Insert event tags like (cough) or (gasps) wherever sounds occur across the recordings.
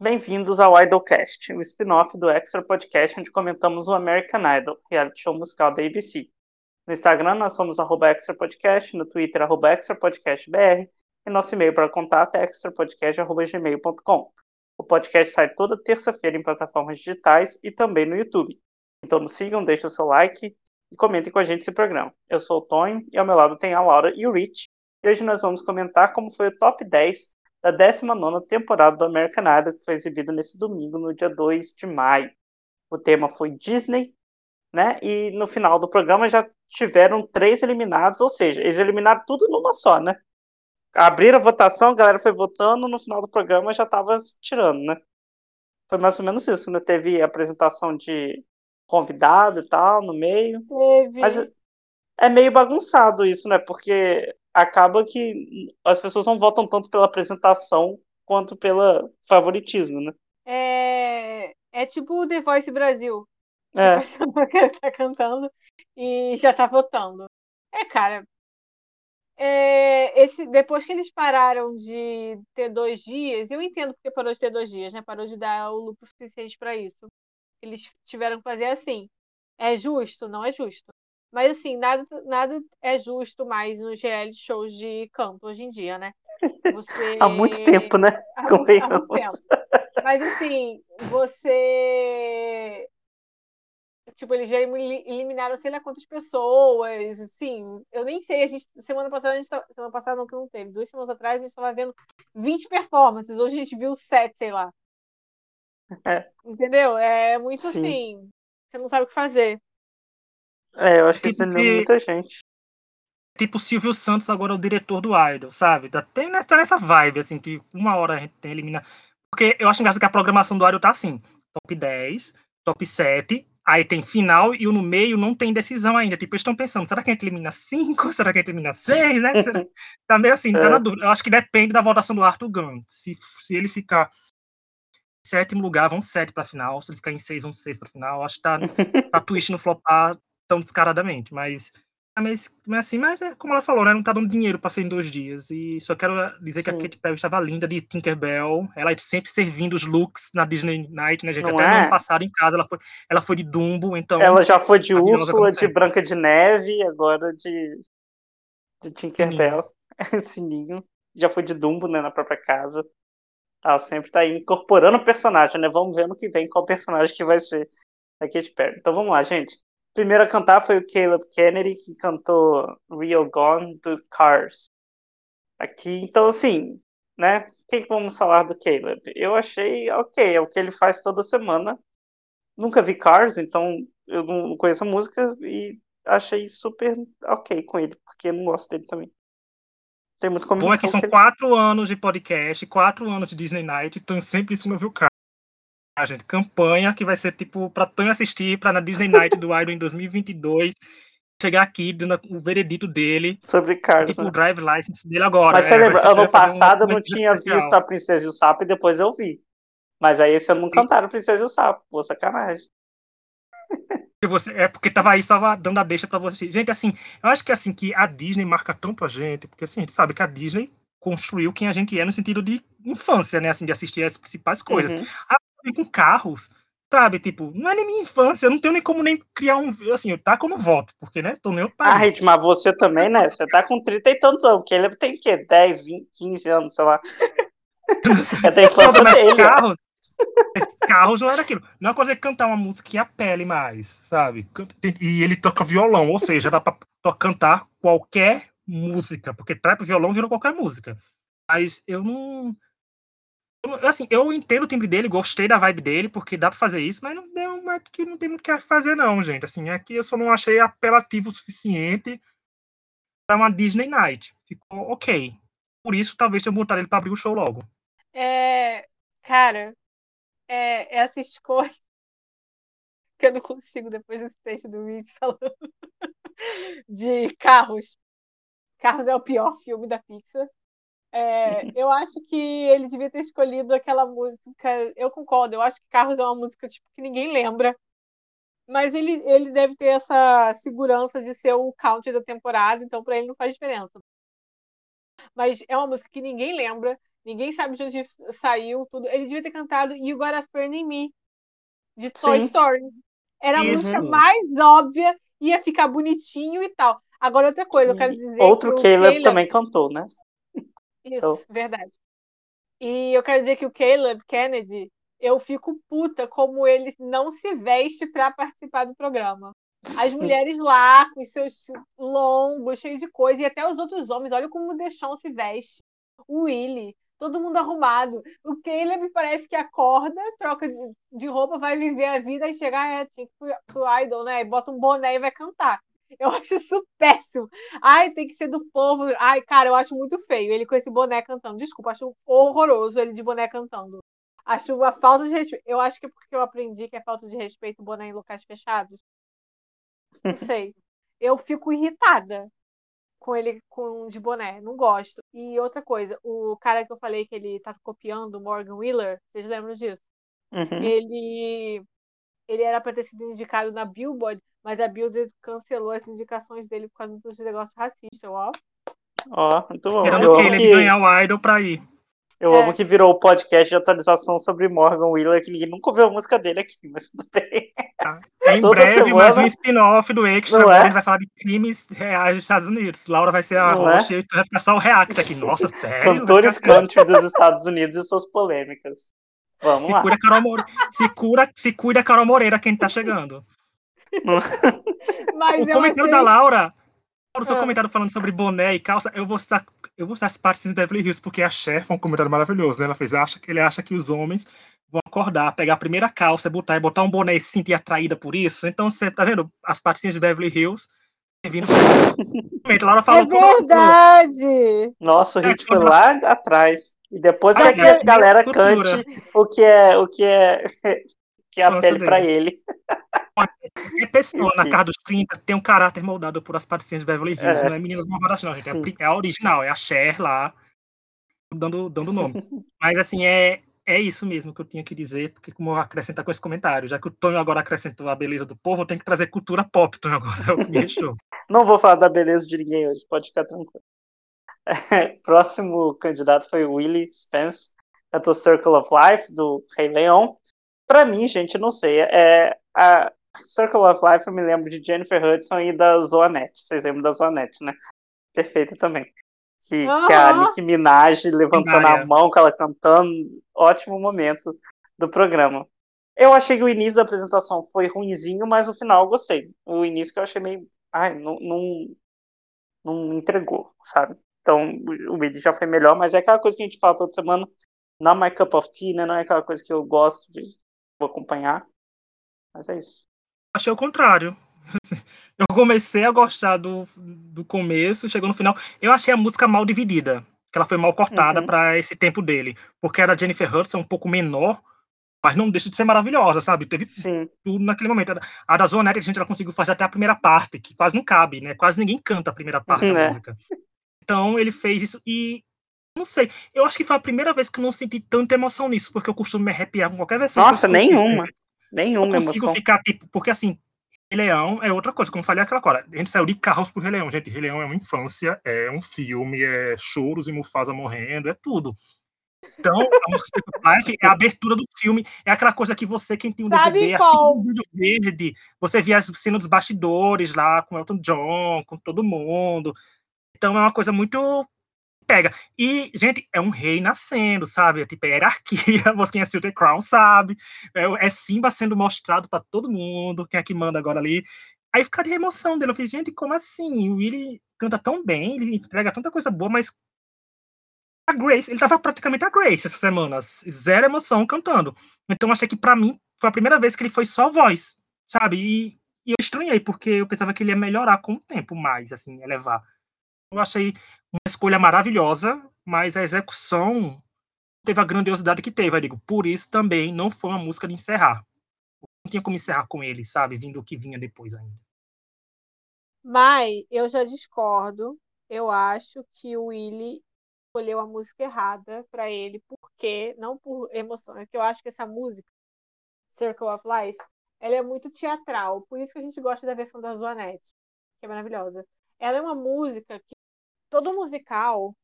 Bem-vindos ao Idolcast, o spin-off do Extra Podcast, onde comentamos o American Idol, reality show musical da ABC. No Instagram, nós somos arroba Extra Podcast, no Twitter, arroba Extra Podcast BR, e nosso e-mail para contato é extrapodcast.gmail.com. O podcast sai toda terça-feira em plataformas digitais e também no YouTube. Então nos sigam, deixem o seu like e comentem com a gente esse programa. Eu sou o Tonho e ao meu lado tem a Laura e o Rich. E hoje nós vamos comentar como foi o top 10 da 19 temporada do American Idol, que foi exibido nesse domingo, no dia 2 de maio. O tema foi Disney, né? E no final do programa já tiveram três eliminados, ou seja, eles eliminaram tudo numa só, né? Abriram a votação, a galera foi votando, no final do programa já tava tirando, né? Foi mais ou menos isso, né? Teve apresentação de convidado e tal no meio. Teve. Mas é meio bagunçado isso, né? Porque acaba que as pessoas não votam tanto pela apresentação quanto pelo favoritismo, né? É, é tipo o The Voice Brasil. É. A pessoa que (laughs) tá cantando e já tá votando. É, cara. É, esse, depois que eles pararam de ter dois dias, eu entendo porque parou de ter dois dias, né? Parou de dar o lucro suficiente para isso. Eles tiveram que fazer assim. É justo? Não é justo. Mas assim, nada, nada é justo mais nos reality shows de canto hoje em dia, né? Você... (laughs) Há muito tempo, né? (laughs) Há muito, há muito tempo. Mas assim, você. Tipo, eles já eli- eliminaram sei lá quantas pessoas. Assim, eu nem sei. A gente, semana passada, a gente tava, semana passada não que não teve. Duas semanas atrás a gente estava vendo 20 performances. Hoje a gente viu 7, sei lá. É. Entendeu? É muito Sim. assim. Você não sabe o que fazer. É, eu acho que isso Tipo eliminou que- muita gente. Tipo o Silvio Santos agora é o diretor do Idol, sabe? Tá tem nessa, nessa vibe, assim, que uma hora a gente tem elimina. Porque eu acho engraçado que a programação do Idol tá assim: top 10, top 7, aí tem final e o no meio não tem decisão ainda. Tipo, eles estão pensando, será que a gente elimina 5? (laughs) Será que a gente elimina 6? Né? (laughs) Será- Tá meio assim, tá É. na dúvida. Eu acho que depende da votação do Arthur Gunn. Se, se ele ficar em sétimo lugar, vão 7 pra final. Se ele ficar em 6, vão 6 pra final. Acho que tá (laughs) pra Twitch não flopar tão descaradamente, mas é meio- mas assim, mas é como ela falou, né? Não tá dando dinheiro pra ser em dois dias. E só quero dizer que a Sim. Katy Perry estava linda de Tinkerbell. Ela sempre servindo os looks na Disney Night, né, gente? Não Até no é? ano passado em casa ela foi, ela foi de Dumbo, então. Ela já foi de Úrsula, de. Branca de Neve, agora de, de Tinkerbell. (laughs) Sininho. Já foi de Dumbo, né, na própria casa. Ela sempre tá aí incorporando o personagem, né? Vamos ver no que vem qual personagem que vai ser a Katy Perry. Então vamos lá, gente. Primeiro a cantar foi o Caleb Kennedy, que cantou Real Gone do Cars. Aqui, então assim, né? O que vamos falar do Caleb? Eu achei ok, é o que ele faz toda semana. Nunca vi Cars, então eu não conheço a música e achei super ok com ele, porque eu não gosto dele também. Tem muito Bom é que então, são ele- quatro anos de podcast, quatro anos de Disney Night, então sempre isso não viu Gente, campanha que vai ser tipo pra Tânia assistir pra na Disney Night do Idol em 2022 chegar aqui dando o veredito dele, sobre Cars, tipo né? o drive license dele agora. Mas você é, lembra, ano fazer um passado eu não tinha especial. visto a Princesa e o Sapo e depois eu vi. Mas aí esse ano não cantaram Princesa e o Sapo. Pô, sacanagem. Você- é porque tava aí só dando a deixa pra você. Gente, assim, eu acho que assim que a Disney marca tanto a gente, porque assim, a gente sabe que a Disney construiu quem a gente é no sentido de infância, né? Assim, de assistir as principais coisas. Uhum. Com carros, sabe? Tipo, não é nem minha infância, eu não tenho nem como nem criar um. Assim, eu taco no voto, porque, né? Tô nem Ah, país. Rit, mas você também, né? Você tá com 30 e tantos anos, porque ele tem o quê? 10, 20, 15 anos, sei lá. (laughs) É da infância Não, mas dele. carros, carros não era aquilo. Não é coisa de cantar uma música que apele mais, sabe? E ele toca violão, ou seja, dá pra cantar qualquer música, porque trap violão virou qualquer música. Mas eu não. Eu Assim, eu entendo o timbre dele, gostei da vibe dele, porque dá pra fazer isso, mas não deu mas que não tem muito o que fazer, não, gente. Assim, aqui eu só não achei apelativo o suficiente pra uma Disney Night. Ficou ok. Por isso, talvez tenha botado ele pra abrir o show logo. É, cara, é, essa escolha (laughs) que eu não consigo depois desse texto do Rich falando (laughs) de Carros. Carros é o pior filme da Pixar. É, (laughs) eu acho que ele devia ter escolhido aquela música. Eu concordo, eu acho que Carros é uma música tipo, que ninguém lembra. Mas ele, ele deve ter essa segurança de ser o country da temporada, então pra ele não faz diferença. Mas é uma música que ninguém lembra. ninguém sabe de onde saiu tudo. Ele devia ter cantado You Got a Friend in Me, de Toy Sim. Story. Era a Isso. música mais óbvia, ia ficar bonitinho e tal. Agora, outra coisa, eu quero dizer. Outro que Caleb, Caleb também cantou, né? Isso, então... verdade. E eu quero dizer que o Caleb Kennedy, eu fico puta como ele não se veste para participar do programa. As mulheres lá, com os seus longos, cheios de coisa, e até os outros homens, olha como o Deixão se veste. O Willy, todo mundo arrumado. O Caleb parece que acorda, troca de, de roupa, vai viver a vida e chegar, é, tinha que ir pro Idol, né? E bota um boné e vai cantar. (laughs) Eu acho isso péssimo. Ai, tem que ser do povo. Ai, cara, eu acho muito feio ele com esse boné cantando. Desculpa, acho horroroso ele de boné cantando. Acho uma falta de respeito. Eu acho que é porque eu aprendi que é falta de respeito boné em locais fechados. Não (laughs) sei. Eu fico irritada com ele com de boné. Não gosto. E outra coisa, o cara que eu falei que ele tá copiando, o Morgan Wheeler, vocês lembram disso? Uhum. Ele ele era para ter sido indicado na Billboard, mas a Billboard cancelou as indicações dele por causa dos negócios racistas, ó. Ó, muito bom. Esperando que ele que... ganhar o Idol pra ir. Eu é. amo que virou o podcast de atualização sobre Morgan Wheeler, que ninguém nunca ouviu a música dele aqui, mas tudo bem. Tá. Em breve, semana... mais um spin-off do Extra, agora é? a gente vai falar de crimes reais dos Estados Unidos. Laura vai ser a Não host é? e vai ficar só o react aqui. Nossa, (laughs) sério? Cantores country dos Estados Unidos e suas polêmicas. Vamos se lá. Cuida Carol Moreira, se, cura, se cuida Carol Moreira, quem tá chegando. Mas o comentário achei... da Laura, o seu ah. comentário falando sobre boné e calça, eu vou citar, eu vou citar as partes de Beverly Hills, porque a chefe, um comentário maravilhoso, né? Ela fez, acha, ele acha que os homens vão acordar, pegar a primeira calça, botar e botar um boné e se sentir atraída por isso. Então, você tá vendo as partezinhas de Beverly Hills vindo Laura falou, é verdade! Nossa, o hit é, foi lá atrás. E depois ah, que a galera cante o que é o que é (laughs) que é a pele para ele. É pessoa na casa dos 30 tem um caráter moldado por as patricinhas de Beverly Hills, é. não é Meninas Malvadas, não, gente. É, é a original, é a Cher lá, dando, dando nome. (laughs) Mas assim, é, é isso mesmo que eu tinha que dizer, porque como acrescentar com esse comentário, já que o Tonho agora acrescentou a beleza do povo, eu tenho que trazer cultura pop, Tonho, agora é o que me (laughs) Não vou falar da beleza de ninguém hoje, pode ficar tranquilo. (laughs) próximo candidato foi o Willie Spence, do Circle of Life, do Rei Leão. Para mim, gente, não sei, é, a Circle of Life eu me lembro de Jennifer Hudson e da Zoanette. Vocês lembram da Zoanette, né? Perfeita também. Que, uhum. que a Nicki Minaj levantando a mão com ela cantando. Ótimo momento do programa. Eu achei que o início da apresentação foi ruinzinho, mas o final eu gostei. O início que eu achei meio. Ai, não, não, não entregou, sabe? Então, o vídeo já foi melhor, mas é aquela coisa que a gente fala toda semana. Não é my cup of tea, né? Não é aquela coisa que eu gosto de acompanhar. Mas é isso. Achei o contrário. (laughs) Eu comecei a gostar do, do começo, chegou no final. Eu achei a música mal dividida, que ela foi mal cortada uhum. para esse tempo dele. Porque era Jennifer Hudson um pouco menor, mas não deixa de ser maravilhosa, sabe? Teve Sim. tudo naquele momento. A da Zona a gente ela conseguiu fazer até a primeira parte, que quase não cabe, né? Quase ninguém canta a primeira parte da é. música. Então ele fez isso e não sei, eu acho que foi a primeira vez que eu não senti tanta emoção nisso, porque eu costumo me arrepiar com qualquer versão. Nossa, nenhuma. Nenhuma eu consigo emoção. ficar tipo, porque assim, Rei Leão é outra coisa, como eu falei aquela hora. A gente saiu de carros pro Rei Leão, gente. Rei Leão é uma infância, é um filme, é choros e Mufasa morrendo, é tudo. Então, a música Life é a abertura do filme, é aquela coisa que você, quem tem um Sabe DVD, qual? verde, você via a cena dos bastidores lá com Elton John, com todo mundo. Então é uma coisa muito pega. E, gente, é um rei nascendo, sabe? Tipo, é hierarquia, (laughs) você quem assistiu The Crown sabe. É, é Simba sendo mostrado para todo mundo, quem é que manda agora ali. Aí fica de emoção dele. Eu falei, gente, como assim? O Willie canta tão bem, ele entrega tanta coisa boa, mas a Grace, ele tava praticamente a Grace essas semanas, zero emoção cantando. Então achei que para mim foi a primeira vez que ele foi só voz, sabe? E, e eu estranhei, porque eu pensava que ele ia melhorar com o tempo mais, assim, elevar. Eu achei uma escolha maravilhosa, mas a execução teve a grandiosidade que teve. Eu digo, por isso também não foi uma música de encerrar. Não tinha como encerrar com ele, sabe? Vindo o que vinha depois ainda. Mas eu já discordo. Eu acho que o Willie escolheu a música errada para ele, porque não por emoção, é que eu acho que essa música Circle of Life, ela é muito teatral, por isso que a gente gosta da versão da Zoanette, que é maravilhosa. Ela é uma música que todo musical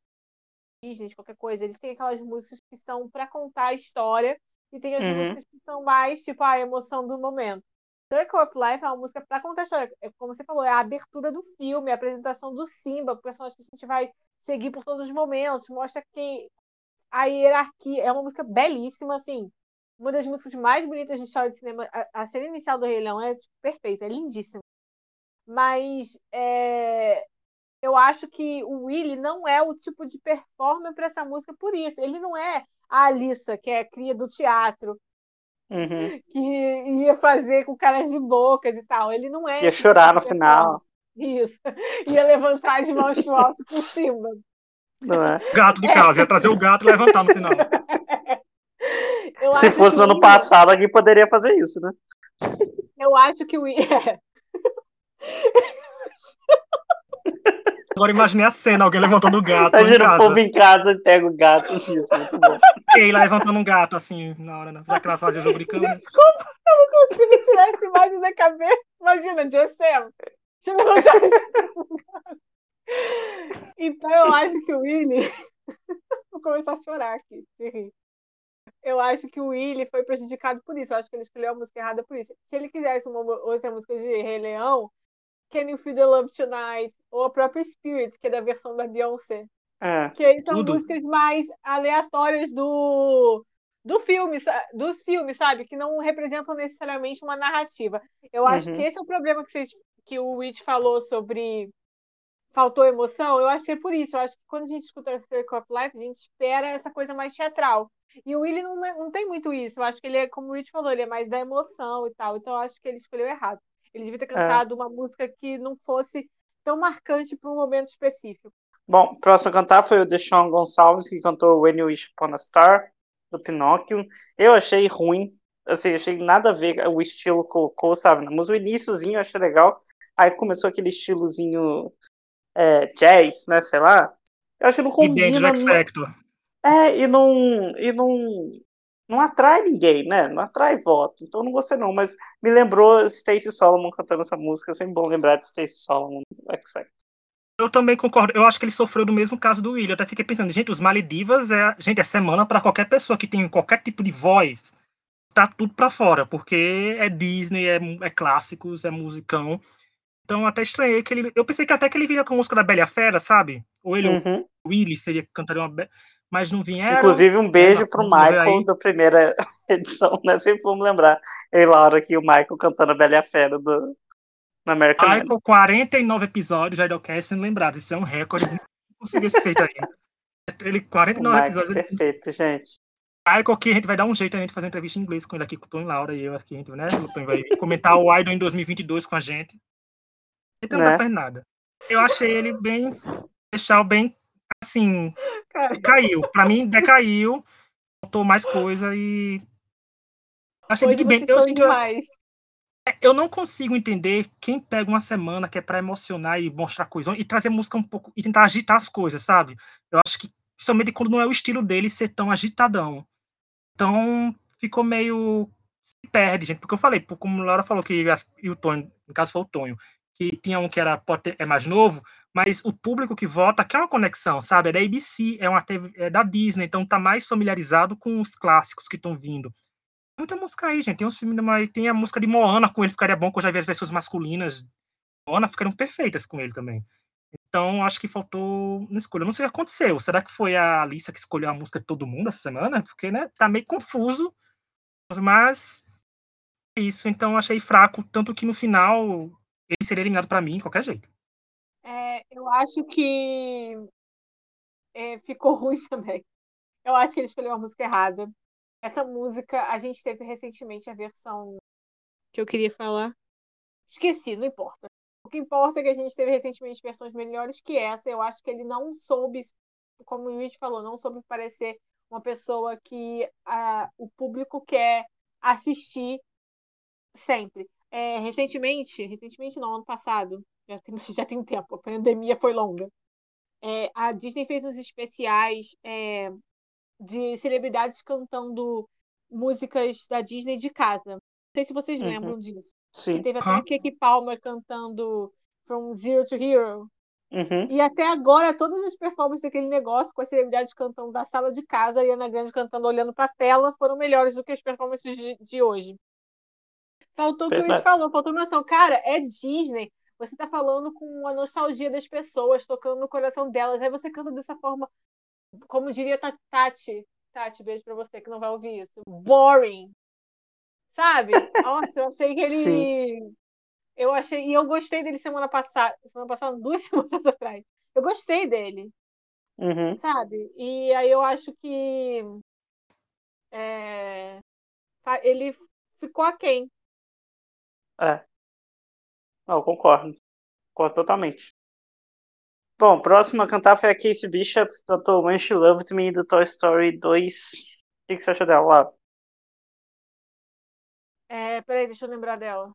Disney, qualquer coisa, eles têm aquelas músicas que são para contar a história e tem as Uhum. músicas que são mais, tipo, a emoção do momento. Circle of Life é uma música para contar a história. É como você falou, é a abertura do filme, a apresentação do Simba, o personagem que a gente vai seguir por todos os momentos, mostra que a hierarquia é uma música belíssima, assim. Uma das músicas mais bonitas de história de cinema. A, a cena inicial do Rei Leão é tipo, perfeita, é lindíssima. Mas é, eu acho que o Willie não é o tipo de performer para essa música por isso. Ele não é a Alissa, que é a cria do teatro, Uhum. (laughs) que ia fazer com caras de bocas e tal. Ele não é. Ia chorar tipo no de final. Isso. (laughs) Ia levantar as mãos pro alto por cima. não é? Gato de casa, ia trazer o gato e levantar no final. (laughs) Eu Se acho fosse que no ano passado, alguém poderia fazer isso, né? Eu acho que o Willie. Agora imaginei a cena, alguém levantando o gato em Imagina o povo em casa e pega o gato, assim, isso é muito bom. E lá levantando um gato, assim, na hora, né? já que ela fazia o jogo de câmera. Desculpa, eu não consigo tirar essa imagem da cabeça. Imagina, Jessel. Deixa eu levantar esse. Então eu acho que o Willie. (laughs) Vou começar a chorar aqui. de rir. Eu acho que o Willie foi prejudicado por isso. Eu acho que ele escolheu a música errada por isso. Se ele quisesse uma outra música de Rei Leão, Can You Feel the Love Tonight? Ou a própria Spirit, que é da versão da Beyoncé. É. Que aí são Tudo. músicas mais aleatórias do, do filme, dos filmes, sabe? Que não representam necessariamente uma narrativa. Eu acho Uhum. que esse é o problema que, vocês, que o Rich falou sobre faltou emoção. Eu acho que é por isso. Eu acho que quando a gente escuta Circle of Life, a gente espera essa coisa mais teatral. E o Willie não, não tem muito isso. Eu acho que ele é, como o Rich falou, ele é mais da emoção e tal. Então eu acho que ele escolheu errado. Ele devia ter cantado uma música que não fosse tão marcante para um momento específico. Bom, o próximo a cantar foi o Deshaun Gonçalves, que cantou When You Wish Upon a Star, do Pinóquio. Eu achei ruim, assim, achei nada a ver o estilo que colocou, sabe? Mas o iníciozinho eu achei legal. Aí começou aquele estilozinho é, jazz, né, sei lá. Eu acho que não E dentro do combina. X Factor. É, e não, e não, não atrai ninguém, né? Não atrai voto. Então não gostei não, mas me lembrou Stacey Solomon cantando essa música. É sempre bom lembrar de Stacey Solomon no X Factor. Eu também concordo. Eu acho que ele sofreu do mesmo caso do Will. Eu até fiquei pensando, gente, os Maledivas é, gente, é semana para qualquer pessoa que tem qualquer tipo de voz. Tá tudo pra fora, porque é Disney, é, é clássicos, é musicão. Então eu até estranhei que ele. Eu pensei que até que ele viria com a música da Bela Fera, sabe? Ou ele, Uhum. o Willy, seria cantaria uma. Mas não vieram. Inclusive, um beijo Ela pro vamos ver Michael aí. da primeira (laughs) edição, né? Sempre vamos lembrar. Eu e Laura aqui, o Michael cantando a Bela e a Fera do, no American Idol. Michael, 49 episódios de Idolcast sendo lembrado. Isso é um recorde. Não conseguiu esse feito ainda. (laughs) Ele, O 49 Michael, episódios. Ele, perfeito, gente. Michael, que a gente vai dar um jeito a gente fazer entrevista em inglês com ele aqui, com o Tom e Laura e eu aqui, né? O Tom vai (laughs) comentar o Idol em 2022 com a gente. Então não Né? tá fazendo nada. Eu achei ele bem. Deixar bem. Assim. Cara, Caiu. Pra mim, decaiu. Faltou mais (gasps) coisa e. Achei hoje Big Bang. Eu, demais. eu não consigo entender quem pega uma semana que é pra emocionar e mostrar coisa e trazer música um pouco e tentar agitar as coisas, sabe? Eu acho que principalmente quando não é o estilo dele ser tão agitadão. Então ficou meio se perde, gente, porque eu falei, como a Laura falou que e o Tonho, no caso foi o Tonho, que tinha um que era é mais novo, mas o público que vota quer uma conexão, sabe? É da ABC, é uma TV, é da Disney, então tá mais familiarizado com os clássicos que estão vindo muita música aí, gente. Tem tem a música de Moana com ele, ficaria bom, que eu já vi as versões masculinas. Moana ficariam perfeitas com ele também. Então, acho que faltou na escolha. Não sei o que aconteceu. Será que foi a Alissa que escolheu a música de todo mundo essa semana? Porque, né, tá meio confuso. Mas é isso. Então, achei fraco. Tanto que no final ele seria eliminado pra mim, de qualquer jeito. É, eu acho que é, ficou (laughs) ruim também. Eu acho que ele escolheu a música errada. Essa música, a gente teve recentemente a versão que eu queria falar. Esqueci, não importa. O que importa é que a gente teve recentemente versões melhores que essa. Eu acho que ele não soube, como o Luiz falou, não soube parecer uma pessoa que ah, o público quer assistir sempre. É, recentemente, recentemente não, ano passado, já tem, (laughs) já tem um tempo, a pandemia foi longa. É, a Disney fez uns especiais é, de celebridades cantando músicas da Disney de casa. Não sei se vocês Uhum. lembram disso. Sim. Teve até Hã? a Keke Palmer cantando From Zero to Hero. Uhum. E até agora, todas as performances daquele negócio, com as celebridades cantando da sala de casa, a Ariana Grande cantando olhando para a tela, foram melhores do que as performances de, de hoje. Faltou o que o Luiz falou, faltou noção. Cara, é Disney. Você tá falando com a nostalgia das pessoas, tocando no coração delas. Aí você canta dessa forma, como diria Tati. Tati, beijo pra você que não vai ouvir isso. Boring. Sabe? Nossa, eu achei que ele. Sim. Eu achei. E eu gostei dele semana passada. Semana passada, (laughs) duas semanas atrás. Eu gostei dele. Uhum. Sabe? E aí eu acho que. É, ele ficou aquém. É. Não, concordo. Concordo totalmente. Bom, próxima a cantar foi a Casey Bishop, que cantou When She Loved Me do Toy Story 2. O que, que você achou dela, Laura? É, peraí, deixa eu lembrar dela.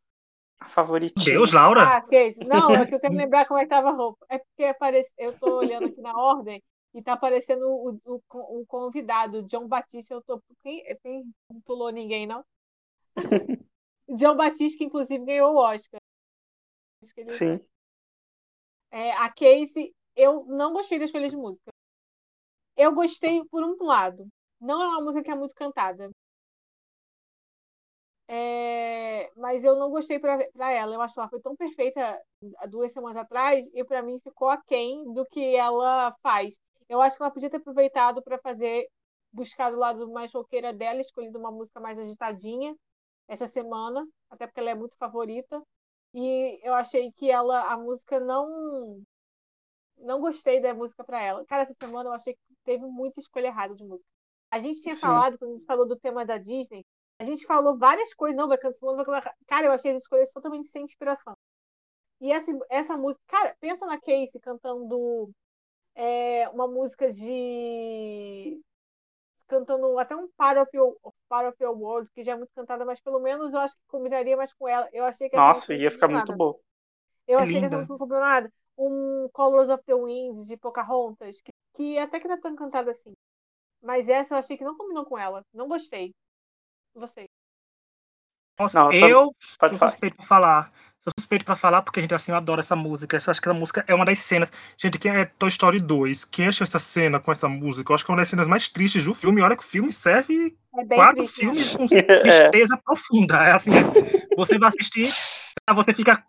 A favoritinha. Deus, Laura? Ah, Casey. Não, é que eu quero lembrar como é que tava a roupa. É porque aparece... eu tô olhando aqui na ordem e tá aparecendo o, o, o convidado, John Batista. Eu tô. Quem, quem não pulou ninguém, não? (laughs) John Batista, que inclusive ganhou o Oscar. Sim. É, a Casey, eu não gostei da escolha de música. Eu gostei por um lado. Não é uma música que é muito cantada. É, mas eu não gostei para ela. Eu acho que ela foi tão perfeita há duas semanas atrás e para mim ficou aquém do que ela faz. Eu acho que ela podia ter aproveitado para fazer, buscar o lado mais roqueira dela, escolhido uma música mais agitadinha essa semana, até porque ela é muito favorita. E eu achei que ela, a música não. Não gostei da música para ela. Cara, essa semana eu achei que teve muita escolha errada de música. A gente tinha Sim. falado, quando a gente falou do tema da Disney, a gente falou várias coisas, não, vai cantar Cara, eu achei as escolhas totalmente sem inspiração. E essa, essa música, cara, pensa na Casey cantando é, uma música de. Cantando até um Part of, Your, Part of Your World, que já é muito cantada, mas pelo menos eu acho que combinaria mais com ela. Eu achei que Nossa, ia ficar muito bom. Eu é achei linda. que essa música não combinou nada. Um Colors of the Wind de Pocahontas, que, que até que não é tão cantada assim. Mas essa eu achei que não combinou com ela. Não gostei. Você. Nossa, não, eu sou suspeito pra falar. Sou suspeito pra falar porque, gente, assim, eu adoro essa música. Eu acho que essa música é uma das cenas. Gente, quem é Toy Story 2? Quem achou essa cena com essa música? Eu acho que é uma das cenas mais tristes do filme. Olha que o filme serve é quatro triste, né? filmes com (laughs) tristeza é. profunda. É assim, você vai assistir, você fica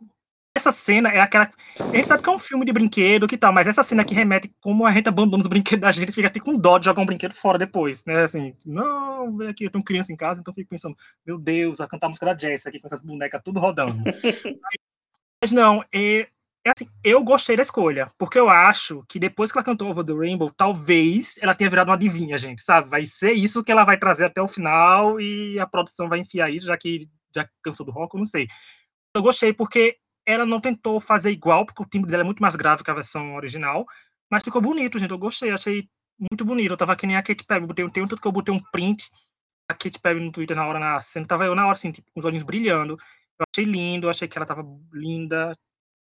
essa cena é aquela. A gente sabe que é um filme de brinquedo que tal, mas essa cena que remete como a gente abandona os brinquedos da gente, fica até com dó de jogar um brinquedo fora depois, né? Assim, não, vem aqui, eu tenho criança em casa, então eu fico pensando, meu Deus, a cantar a música da Jess aqui com essas bonecas tudo rodando. (laughs) mas não, é, é assim, eu gostei da escolha, porque eu acho que depois que ela cantou Over the Rainbow, talvez ela tenha virado uma adivinha, gente, sabe? Vai ser isso que ela vai trazer até o final e a produção vai enfiar isso, já que já cansou do rock, eu não sei. Eu gostei porque ela não tentou fazer igual, porque o timbre dela é muito mais grave que a versão original, mas ficou bonito, gente. Eu gostei, achei muito bonito. Eu tava que nem a Kate Perry, botei, tem um tanto que eu botei um print a Kate Perry no Twitter na hora, na cena, tava eu na hora, assim, tipo, com os olhinhos brilhando. Eu achei lindo, eu achei que ela tava linda.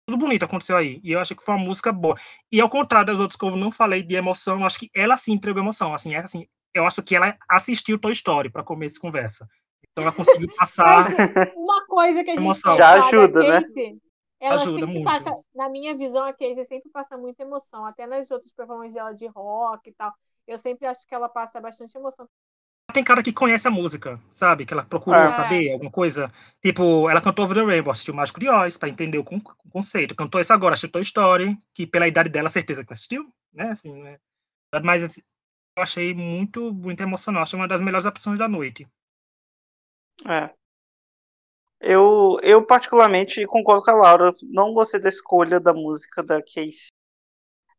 Tudo bonito aconteceu aí. E eu achei que foi uma música boa. E ao contrário das outras que eu não falei de emoção, eu acho que ela sim entregou emoção. Assim, é assim, eu acho que ela assistiu Toy Story para começo de conversa. Então ela conseguiu (laughs) passar. uma coisa que a gente já ajuda, né? Ela Ajuda sempre muito. passa, na minha visão, a Casey sempre passa muita emoção, até nas outras performances dela de rock e tal. Eu sempre acho que ela passa bastante emoção. Tem cara que conhece a música, sabe? Que ela procurou é. saber alguma coisa. Tipo, ela cantou Over the Rainbow, assistiu Mágico de Oz, pra entender o, conceito. Cantou isso agora, assistiu Toy Story, que pela idade dela, certeza que assistiu, né? Assim, né? Mas assim, eu achei muito, muito emocional. Achei uma das melhores opções da noite. É. Eu, eu particularmente concordo com a Laura. Não gostei da escolha da música da Casey.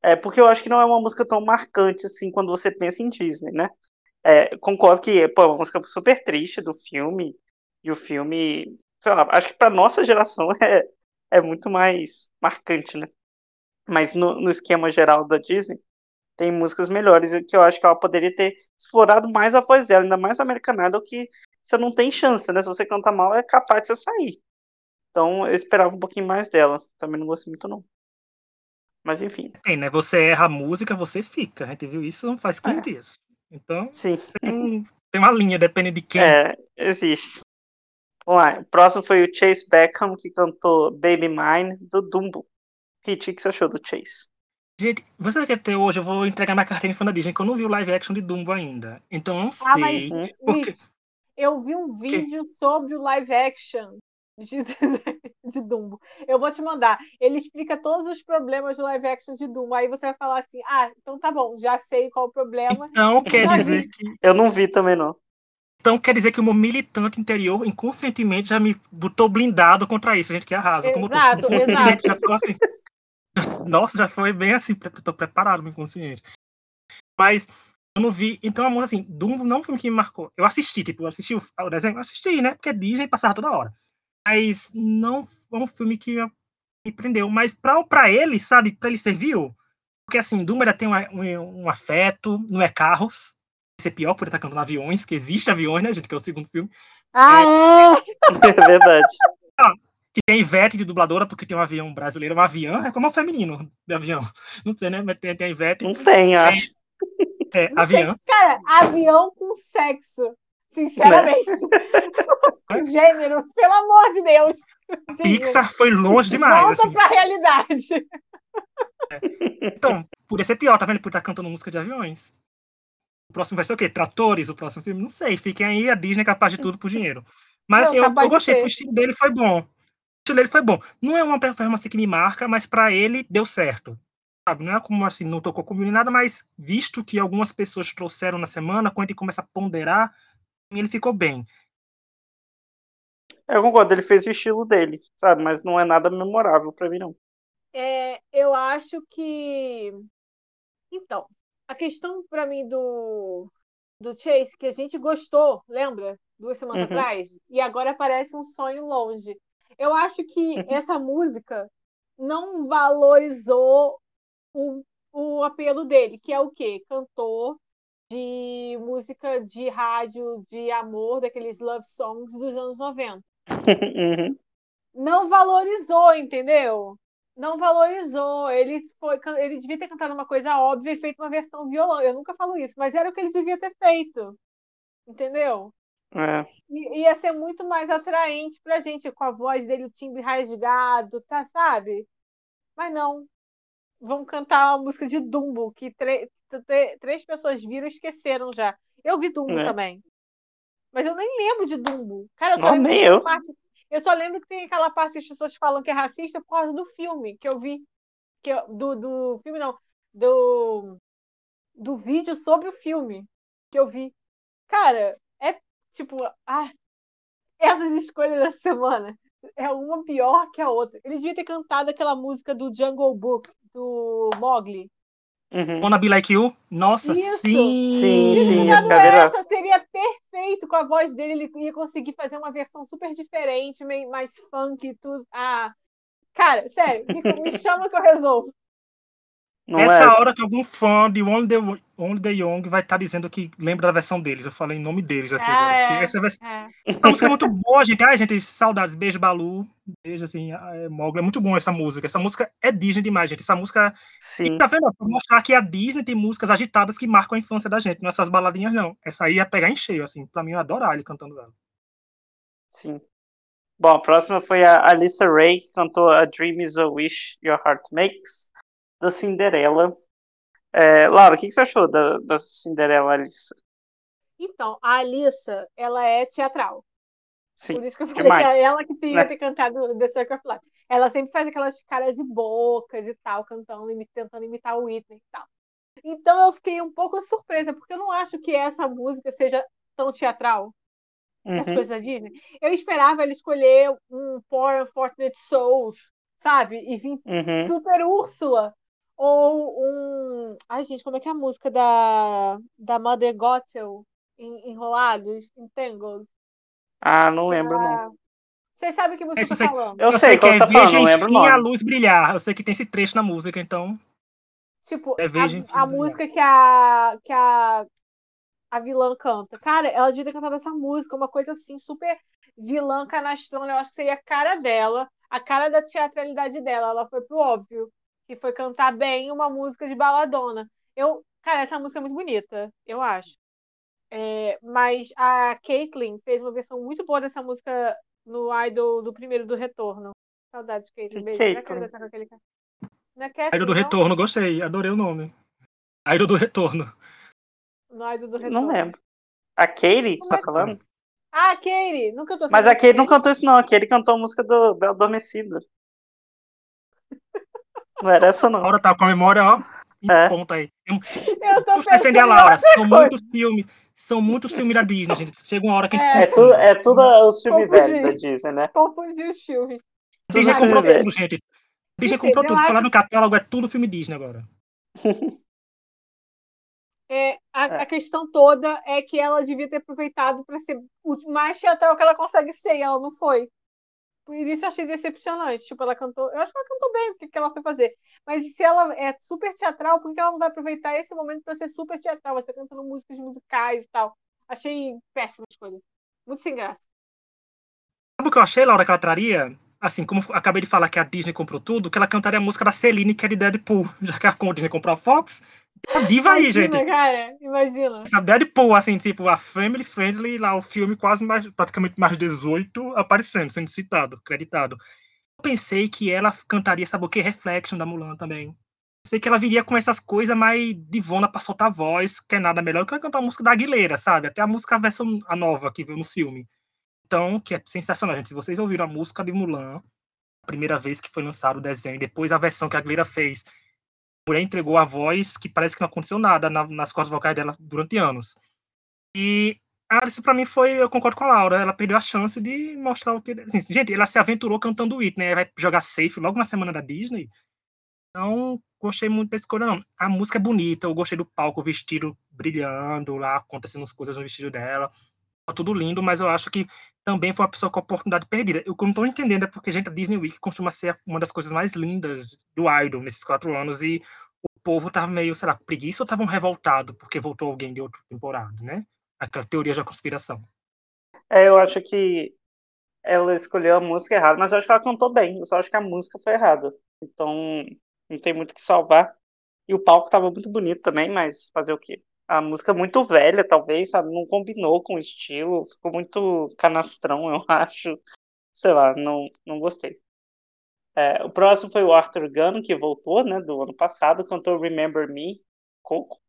É porque eu acho que não é uma música tão marcante assim quando você pensa em Disney, né? É, concordo que pô, é uma música super triste do filme. E o filme, sei lá, acho que para nossa geração (laughs) é, é muito mais marcante, né? Mas no, no esquema geral da Disney, tem músicas melhores que eu acho que ela poderia ter explorado mais a voz dela, ainda mais American Idol, que você não tem chance, né? Se você canta mal, é capaz de você sair. Então eu esperava um pouquinho mais dela. Também não gostei muito, não. Mas enfim. Tem, né? Você erra a música, você fica. A gente viu isso faz 15 é. dias. Então, Sim. Tem, tem, uma linha, depende de quem. É, existe. Vamos lá. O próximo foi o Chase Beckham, que cantou Baby Mine, do Dumbo. Hit, o que você achou do Chase? Gente, você acredita hoje eu vou entregar minha carteira em fã da Disney, que eu não vi o live action de Dumbo ainda. Então eu não Ah, mas, sei. porque- Luiz, eu vi um vídeo sobre o live action de, (laughs) de Dumbo. Eu vou te mandar. Ele explica todos os problemas do live action de Dumbo. Aí você vai falar assim: ah, então tá bom, já sei qual o problema. Então (laughs) quer dizer que. Eu não vi também, não. Então quer dizer que o meu militante interior inconscientemente já me botou blindado contra isso, gente que arrasa. Como eu tô Exato, inconscientemente (laughs) já tô assim. Nossa, já foi bem assim, tô preparado meu inconsciente. Mas eu não vi. Então, amor, assim, Dumbo não é um filme que me marcou. Eu assisti, tipo, eu assisti o, o desenho, eu assisti, né? Porque Disney passava toda hora. Mas não foi um filme que me prendeu. Mas pra, pra ele, sabe, pra ele serviu. Porque assim, Dumbo ainda tem uma- um, um afeto, não é carros. Isso é pior por ele estar cantando aviões, que existe aviões, né, gente? Que é o segundo filme. Ah, é? É (laughs) verdade. Que tem Ivete de dubladora, porque tem um avião brasileiro, um avião, é como um feminino de avião. Não sei, né? Mas tem, tem a Ivete, Não tem, acho. é, avião. Cara, avião com sexo. Sinceramente. (laughs) Com gênero, pelo amor de Deus. Pixar foi longe demais, Volta assim. pra realidade. Então, por ser pior, tá vendo? Por estar cantando música de aviões. O próximo vai ser o quê? Tratores? O próximo filme? Não sei. Fiquem aí, a Disney é capaz de tudo por dinheiro. Mas Não, eu, eu gostei, o estilo dele foi bom. O estilo dele foi bom. Não é uma performance que me marca, mas pra ele deu certo. Sabe? Não é como assim, não tocou comigo nem nada, mas visto que algumas pessoas trouxeram na semana, quando ele começa a ponderar, ele ficou bem. Eu concordo, ele fez o estilo dele, sabe? Mas não é nada memorável pra mim, não. É, eu acho que. Então, a questão pra mim do, do Chase, que a gente gostou, lembra? Duas semanas Uhum. atrás? E agora parece um sonho longe. Eu acho que (laughs) essa música não valorizou o, o apelo dele, que é o quê? Cantor de música de rádio de amor, daqueles love songs dos anos 90 Uhum. não valorizou, entendeu? Não valorizou. Ele foi, ele devia ter cantado uma coisa óbvia e feito uma versão violão. Eu nunca falo isso, mas era o que ele devia ter feito. Entendeu? É. I- ia ser muito mais atraente pra gente, com a voz dele, o timbre rasgado, tá, sabe? Mas não. Vão cantar uma música de Dumbo, que três pessoas viram e esqueceram já. Eu vi Dumbo É. também. Mas eu nem lembro de Dumbo. Cara, eu só Não, lembro eu. parte- eu só lembro que tem aquela parte que as pessoas falam que é racista por causa do filme que eu vi. Que eu- do, do filme, não. Do, do vídeo sobre o filme que eu vi. Cara, é tipo. Ah, essas escolhas da semana é uma pior que a outra. Ele devia ter cantado aquela música do Jungle Book, do Mowgli. Uhum. Wanna Be Like You? Nossa, Isso. sim! Sim, sim, melhor. essa, seria perfeito com a voz dele. Ele ia conseguir fazer uma versão super diferente, meio mais funk e tudo. Ah, cara, sério, me, me (laughs) chama que eu resolvo. Não Nessa é hora que algum fã de Only the, Only the Young vai estar dizendo que lembra da versão deles. Eu falei em nome deles aqui. Ah, agora, é. porque essa versão É. A música é muito boa, gente. Ai, gente, saudades. Beijo, Balu. Beijo, assim, é, Mogli. É muito bom essa música. Essa música é Disney demais, gente. Essa música. Sim. Tá vendo? Pra mostrar que a Disney tem músicas agitadas que marcam a infância da gente. Não essas baladinhas, não. Essa aí ia pegar em cheio, assim. Pra mim, eu adorar ele cantando ela. Sim. Bom, a próxima foi a Alyssa Ray, que cantou A Dream is a Wish Your Heart Makes, da Cinderela. É, Laura, o que, que você achou da, da Cinderela, Alyssa? Então, a Alissa, ela é teatral. Sim, Por isso que eu falei demais, que é ela que tinha né? ter cantado The Circle of Life. Ela sempre faz aquelas caras e bocas e tal, cantando, tentando imitar o Whitney e tal. Então eu fiquei um pouco surpresa, porque eu não acho que essa música seja tão teatral. as Uhum. coisas da Disney. Eu esperava ele escolher um Poor Unfortunate Souls, sabe? E vir Uhum. Super Úrsula. Ou um. Ai, gente, como é que é a música da, da Mother Gothel? En- Enrolados? Entangled? Ah, não lembro, não. Vocês sabem que música Esse eu eu tô sei. falando? Eu Eu sei sei que é tá falando, enfim a luz brilhar. Eu sei que tem esse trecho na música, então. Tipo, É a, a música que a, que a, a vilã canta. Cara, ela devia ter cantado essa música, uma coisa assim, super vilã canastrona. Eu acho que seria a cara dela, a cara da teatralidade dela. Ela foi pro óbvio, que foi cantar bem uma música de baladona. Eu, cara, essa música é muito bonita, eu acho. É, mas a Caitlyn fez uma versão muito boa dessa música no Idol do primeiro do Retorno. Saudades, Caitlyn. Beijo. Caitlyn? ela tá é Katniss, Ilha do não? Retorno, gostei, adorei o nome. Ilha do Retorno. Não é do do Não Retorno. lembro. A Katie, você tá Como falando? Ah, a Katie! Não cantou essa Mas a Katie não cantou isso, não. A Katie cantou a música do Bela Adormecida. Não era essa, A não. Laura tá com a memória, ó, em É. ponta aí. Eu- Eu tô Vamos defender a Laura. São coisa. muitos filmes. São muitos filmes da Disney, gente. Chega uma hora que a gente É. É tudo, é tudo os filmes velhos da Disney, né? Confundi os filmes. Disney tudo comprou filme tudo, gente. Disney comprou tudo. Se acho- falar no catálogo, é tudo filme Disney agora. É, a, É. a questão toda é que ela devia ter aproveitado para ser o mais teatral que ela consegue ser, e ela não foi. Por isso eu achei decepcionante. Tipo, ela cantou. Eu acho que ela cantou bem o que, que ela foi fazer. Mas se ela é super teatral, por que ela não vai aproveitar esse momento para ser super teatral? Você cantando músicas musicais e tal. Achei péssima escolha. Muito sem graça. Sabe o que eu achei, Laura, que ela traria? Assim, como acabei de falar que a Disney comprou tudo, que ela cantaria a música da Celine, que é de Deadpool. (laughs) Já que a Disney comprou a Fox, a diva aí, Imagina, gente. cara. Imagina. Essa Deadpool, assim, tipo, a family friendly, lá o filme quase mais, praticamente mais 18 aparecendo, sendo citado, creditado. Eu pensei que ela cantaria, sabe o que? Reflection da Mulan também. Pensei que ela viria com essas coisas mais divona pra soltar voz, que é nada melhor que ela cantar a música da Aguilera, sabe? Até a música, a versão a nova que veio no filme. Então, que é sensacional, gente. Se vocês ouviram a música de Mulan, a primeira vez que foi lançado o desenho, depois a versão que a Aguilera fez, mulher entregou a voz que parece que não aconteceu nada na- nas cordas vocais dela durante anos. E a Alice, pra mim, foi. Eu concordo com a Laura. Ela perdeu a chance de mostrar o que. Assim, gente, ela se aventurou cantando Whitney. Vai jogar safe logo na semana da Disney. Então, gostei muito da escolha, não. A música é bonita. Eu gostei do palco, o vestido brilhando lá, acontecendo as coisas no vestido dela. Tá tudo lindo, mas eu acho que também foi uma pessoa com oportunidade perdida. Eu não tô entendendo é porque, gente, a Disney Week costuma ser uma das coisas mais lindas do Idol nesses quatro anos e o povo tava meio, sei lá, preguiça ou estavam revoltado porque voltou alguém de outra temporada, né? Aquela teoria da conspiração. É, eu acho que ela escolheu a música errada, mas eu acho que ela cantou bem. Eu só acho que a música foi errada. Então, não tem muito o que salvar. E o palco tava muito bonito também, mas fazer o quê? A música é muito velha, talvez, sabe? Não combinou com o estilo, ficou muito canastrão, eu (laughs) acho. Sei lá, não, não gostei. É, o próximo foi o Arthur Gunn, que voltou, né, do ano passado, cantou Remember Me, Coco,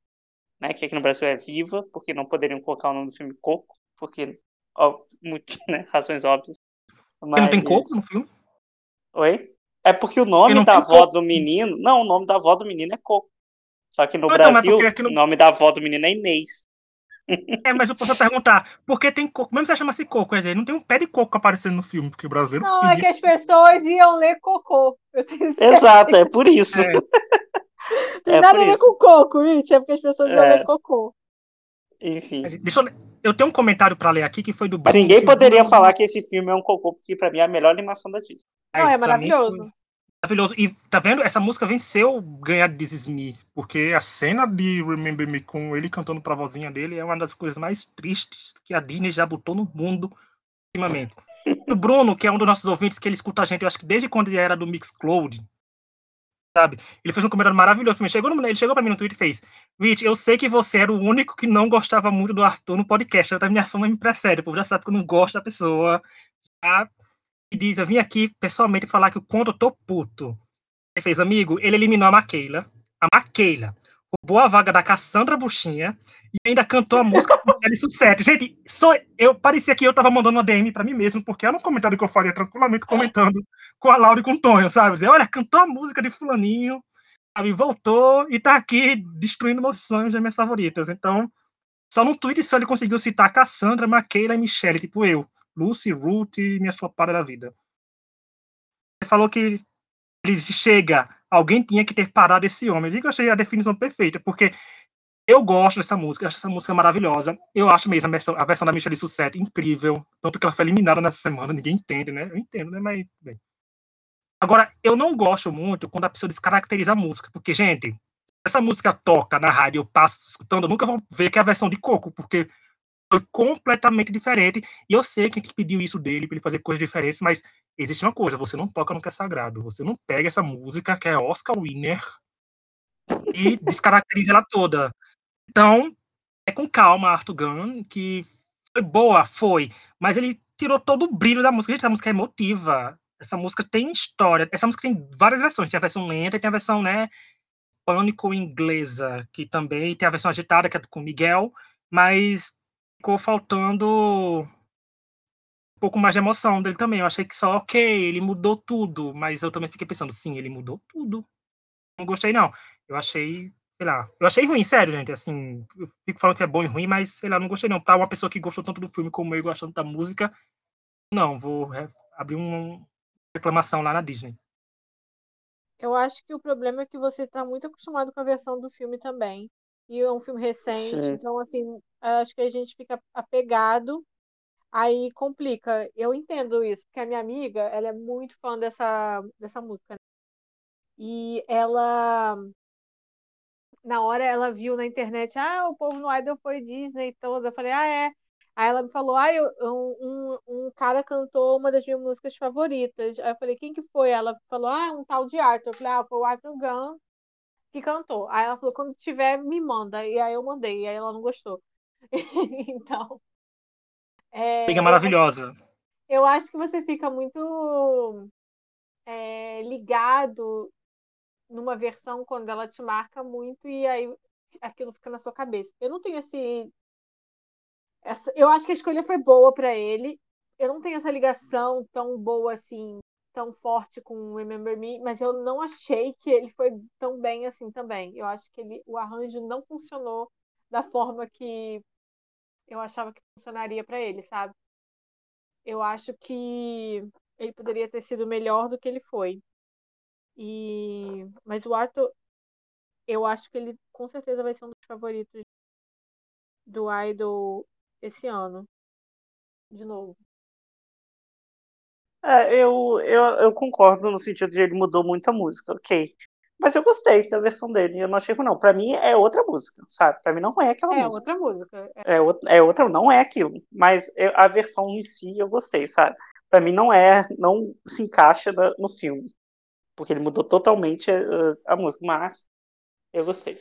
né, que aqui no Brasil é Viva, porque não poderiam colocar o nome do filme Coco, porque, ó, muito, (laughs) né, razões óbvias. Porque não tem Mas- coco no filme? Oi? É porque o nome da avó Coco. do menino. Não, o nome da avó do menino é Coco. Só que no Ah, então, Brasil, aqui no- o nome da avó do menino é Inês. (laughs) É, mas eu posso perguntar, por que tem coco? Mesmo se chama-se coco, gente, não tem um pé de coco aparecendo no filme, porque o brasileiro. Não, é que as pessoas iam ler cocô. Exato, é por isso. É. (laughs) Tem é nada a ver com coco, Rich. É porque as pessoas iam É. ler cocô. Enfim. Deixa eu, ler- eu tenho um comentário pra ler aqui que foi do Mas ninguém poderia falar que esse filme é um cocô, porque pra mim é a melhor animação da Disney. Não, é mim maravilhoso. Maravilhoso. E tá vendo? Essa música venceu ganhar This Is Me, porque a cena de Remember Me com ele cantando pra vozinha dele é uma das coisas mais tristes que a Disney já botou no mundo ultimamente. O Bruno, que é um dos nossos ouvintes, que ele escuta a gente, eu acho que desde quando ele era do Mixcloud, sabe? Ele fez um comentário maravilhoso. pra mim. Chegou no- ele chegou pra mim no Twitter e fez: Rich, eu sei que você era o único que não gostava muito do Arthur no podcast. Até minha fama me precede, o povo já sabe que eu não gosto da pessoa. Tá? E diz: Eu vim aqui pessoalmente falar que o eu tô puto. Ele fez, amigo, ele eliminou a Maquila. A Maquila roubou a vaga da Cassandra Buchinha e ainda cantou a música Kelly Sussete. Gente, só eu parecia que eu tava mandando uma DM pra mim mesmo, porque era um comentário que eu faria tranquilamente comentando com a Laura e com o Tonho, sabe? Dizer, olha, cantou a música de fulaninho, sabe? Voltou e tá aqui destruindo meus sonhos das minhas favoritas. Então, só no Twitter só ele conseguiu citar Cassandra, Maquila e Michelle, tipo eu. Lucy, Ruth e minha flopada da vida. Ele falou que ele disse, chega, alguém tinha que ter parado esse homem. Eu achei a definição perfeita, porque eu gosto dessa música, acho essa música maravilhosa. Eu acho mesmo a versão, a versão da Michelle Sussete incrível, tanto que ela foi eliminada nessa semana, ninguém entende, né? Eu entendo, né? Mas, bem. Agora, eu não gosto muito quando a pessoa descaracteriza a música, porque, gente, essa música toca na rádio eu passo escutando, eu nunca vou ver que é a versão de Coco, porque foi completamente diferente. E eu sei que a gente pediu isso dele para ele fazer coisas diferentes, mas existe uma coisa: você não toca no que é sagrado. Você não pega essa música que é Oscar Winner e descaracteriza ela toda. Então, é com calma, Arthur Gunn, que foi boa, foi, mas ele tirou todo o brilho da música. Gente, a música é emotiva. essa música tem história. Essa música tem várias versões. Tem a versão lenta tem a versão, né, pânico inglesa, que também tem a versão agitada, que é com Miguel, mas ficou faltando um pouco mais de emoção dele também. Eu achei que só, ok, ele mudou tudo, mas eu também fiquei pensando, sim, ele mudou tudo. Não gostei, não. Eu achei, sei lá, eu achei ruim, sério, gente. Assim, eu fico falando que é bom e ruim, mas sei lá, não gostei, não. Pra uma pessoa que gostou tanto do filme como eu gostando da música, não, vou abrir uma reclamação lá na Disney. Eu acho que o problema é que você está muito acostumado com a versão do filme também. E é um filme recente, Sim. então, assim, acho que a gente fica apegado Aí complica. Eu entendo isso, porque a minha amiga, ela é muito fã dessa, dessa música. Né? E ela, na hora, ela viu na internet, ah, o povo no Idol foi Disney todo. Eu falei, ah, é. Aí ela me falou, ah, eu, um, um cara cantou uma das minhas músicas favoritas. Aí eu falei, quem que foi? Ela falou, ah, um tal de Arthur. Eu falei, ah, foi o Arthur Gunn que cantou. Aí ela falou, quando tiver, me manda. E aí eu mandei, e aí ela não gostou. (laughs) então, é, Liga maravilhosa. Eu acho, eu acho, que você fica muito é, ligado numa versão quando ela te marca muito e aí aquilo fica na sua cabeça. Eu não tenho esse. Essa, eu acho que a escolha foi boa para ele. Eu não tenho essa ligação tão boa assim, tão forte com Remember Me, mas eu não achei que ele foi tão bem assim também. Eu acho que ele, o arranjo não funcionou da forma que eu achava que funcionaria para ele, sabe? Eu acho que ele poderia ter sido melhor do que ele foi. E mas o Arthur, eu acho que ele com certeza vai ser um dos favoritos do Idol esse ano. De novo. É, eu, eu, eu concordo no sentido de ele mudou muita música, ok. Mas eu gostei da versão dele. Eu não achei ruim, não. Pra mim é outra música, sabe? Pra mim não é aquela é música. É outra música. É. É, é outra, não é aquilo. Mas eu, a versão em si eu gostei, sabe? Pra mim não é, não se encaixa na, no filme. Porque ele mudou totalmente a, a música, mas eu gostei.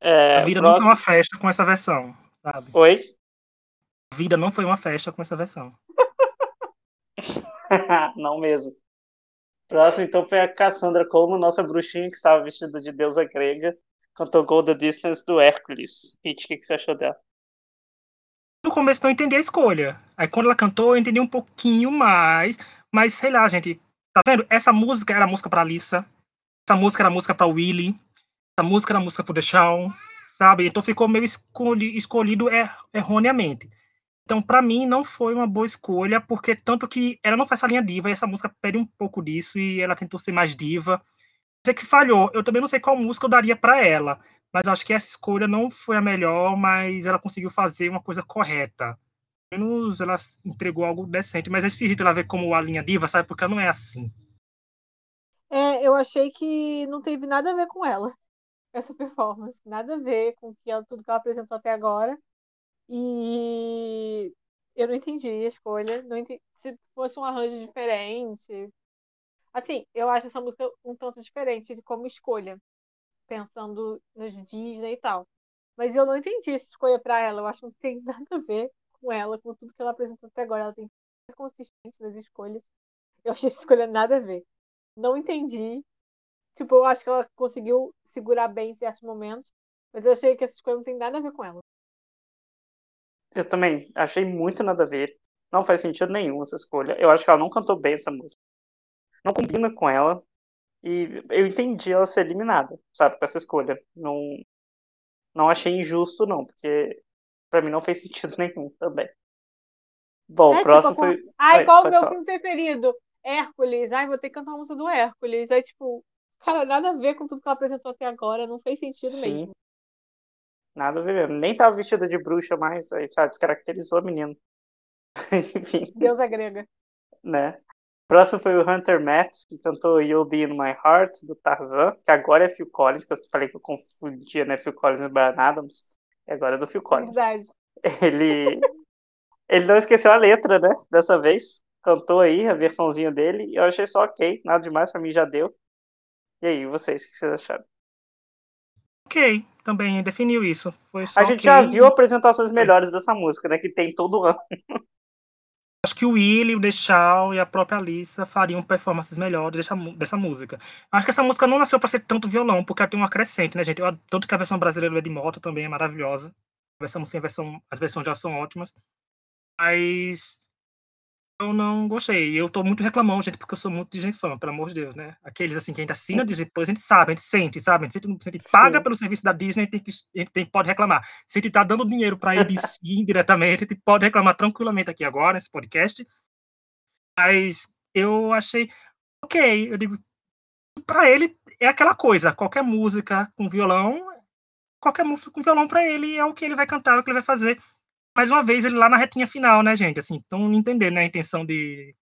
É, a vida próximo... não foi uma festa com essa versão, sabe? Oi? A vida não foi uma festa com essa versão. (laughs) não mesmo. Próximo, então, foi a Cassandra Coleman, nossa bruxinha que estava vestida de deusa grega, cantou Go the Distance do Hércules. Pete, o que, que você achou dela? No começo não entendi a escolha. Aí quando ela cantou, eu entendi um pouquinho mais. Mas sei lá, gente. Tá vendo? Essa música era música pra Lisa. Essa música era música pra Willy. Essa música era música pro The Shawn. Sabe? Então ficou meio escolhi, escolhido er, erroneamente. Então, para mim, não foi uma boa escolha, porque tanto que ela não faz essa linha diva, e essa música pede um pouco disso, e ela tentou ser mais diva. Sei que falhou. Eu também não sei qual música eu daria para ela, mas acho que essa escolha não foi a melhor, mas ela conseguiu fazer uma coisa correta. Pelo menos ela entregou algo decente, mas é esquisito ela ver como a linha diva, sabe? Porque ela não é assim. É, eu achei que não teve nada a ver com ela, essa performance. Nada a ver com que ela, tudo que ela apresentou até agora. E eu não entendi a escolha. Não entendi. Se fosse um arranjo diferente. Assim, eu acho essa música um tanto diferente de como escolha, pensando nos Disney e tal. Mas eu não entendi essa escolha para ela. Eu acho que não tem (laughs) nada a ver com ela, com tudo que ela apresentou até agora. Ela tem que ser consistente nas escolhas. Eu achei essa escolha nada a ver. Não entendi. Tipo, eu acho que ela conseguiu segurar bem em certos momentos, mas eu achei que essa escolha não tem nada a ver com ela. Eu também achei muito nada a ver. Não faz sentido nenhum essa escolha. Eu acho que ela não cantou bem essa música. Não combina com ela. E eu entendi ela ser eliminada, sabe, com essa escolha. Não, não achei injusto, não, porque pra mim não fez sentido (laughs) nenhum também. Bom, é, o próximo tipo, foi. Ai, qual o meu falar. filme preferido? Hércules. Ai, vou ter que cantar a música do Hércules. Aí, tipo, cara, nada a ver com tudo que ela apresentou até agora. Não fez sentido Sim. mesmo. Nada a ver mesmo. Nem tava vestida de bruxa mais, aí, sabe? Descaracterizou a menina. (laughs) Enfim. Deusa grega. Né? Próximo foi o Hunter Matt, que cantou You'll Be In My Heart, do Tarzan, que agora é Phil Collins, que eu falei que eu confundia, né? Phil Collins e Brian Adams. E agora é do Phil Collins. Verdade. Ele... Ele não esqueceu a letra, né? Dessa vez. Cantou aí a versãozinha dele. E eu achei só ok. Nada demais pra mim já deu. E aí, vocês, o que vocês acharam? Ok também definiu isso. Foi a gente já viu apresentações melhores dessa música, né? Que tem todo ano. (laughs) Acho que o Willie, o Deixal e a própria Alissa fariam performances melhores dessa, dessa música. Acho que essa música não nasceu para ser tanto violão, porque ela tem uma crescente, né, gente? Eu, tanto que a versão brasileira do Ed Mota também é maravilhosa. A versão, sim, a versão, as versões já são ótimas. Mas eu não gostei. Eu tô muito reclamando, gente, porque eu sou muito Disney fã, pelo amor de Deus, né? Aqueles assim que a gente assina Disney, depois a gente sabe, a gente sente, sabe? A gente, a gente paga pelo serviço da Disney, tem que, a gente tem, pode reclamar. Se a gente tá dando dinheiro pra ABC (laughs) indiretamente, a gente pode reclamar tranquilamente aqui agora, nesse podcast. Mas eu achei ok. Eu digo, pra ele é aquela coisa, qualquer música com violão, qualquer música com violão pra ele é o que ele vai cantar, é o que ele vai fazer mais uma vez ele lá na retinha final, né, gente? Assim, então entender, né, a intenção de,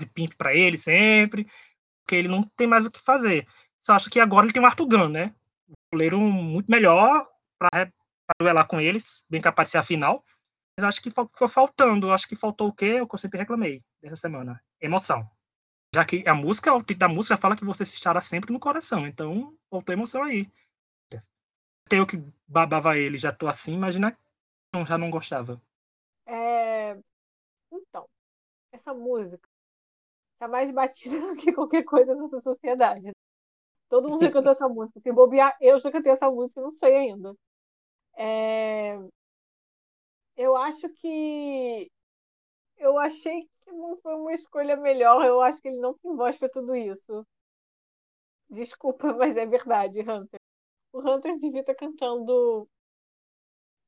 de pimp para ele sempre, porque ele não tem mais o que fazer. Só acho que agora ele tem um Arthur Gunn, né? Um goleiro muito melhor para duelar com eles, bem capaz de ser a final. Mas acho que ficou faltando. Acho que faltou o quê? O que eu sempre reclamei dessa semana. Emoção. Já que a música, o título da música fala que você estará sempre no coração. Então, faltou emoção aí. Eu que babava ele, já tô assim, imagina não, já não gostava. É... Então, essa música tá mais batida (laughs) do que qualquer coisa nessa sociedade. Né? Todo mundo já cantou essa (laughs) música. Se bobear, eu já cantei essa música, não sei ainda. É... Eu acho que. Eu achei que não foi uma escolha melhor. Eu acho que ele não tem voz para tudo isso. Desculpa, (laughs) mas é verdade, Hunter. O Hunter devia estar cantando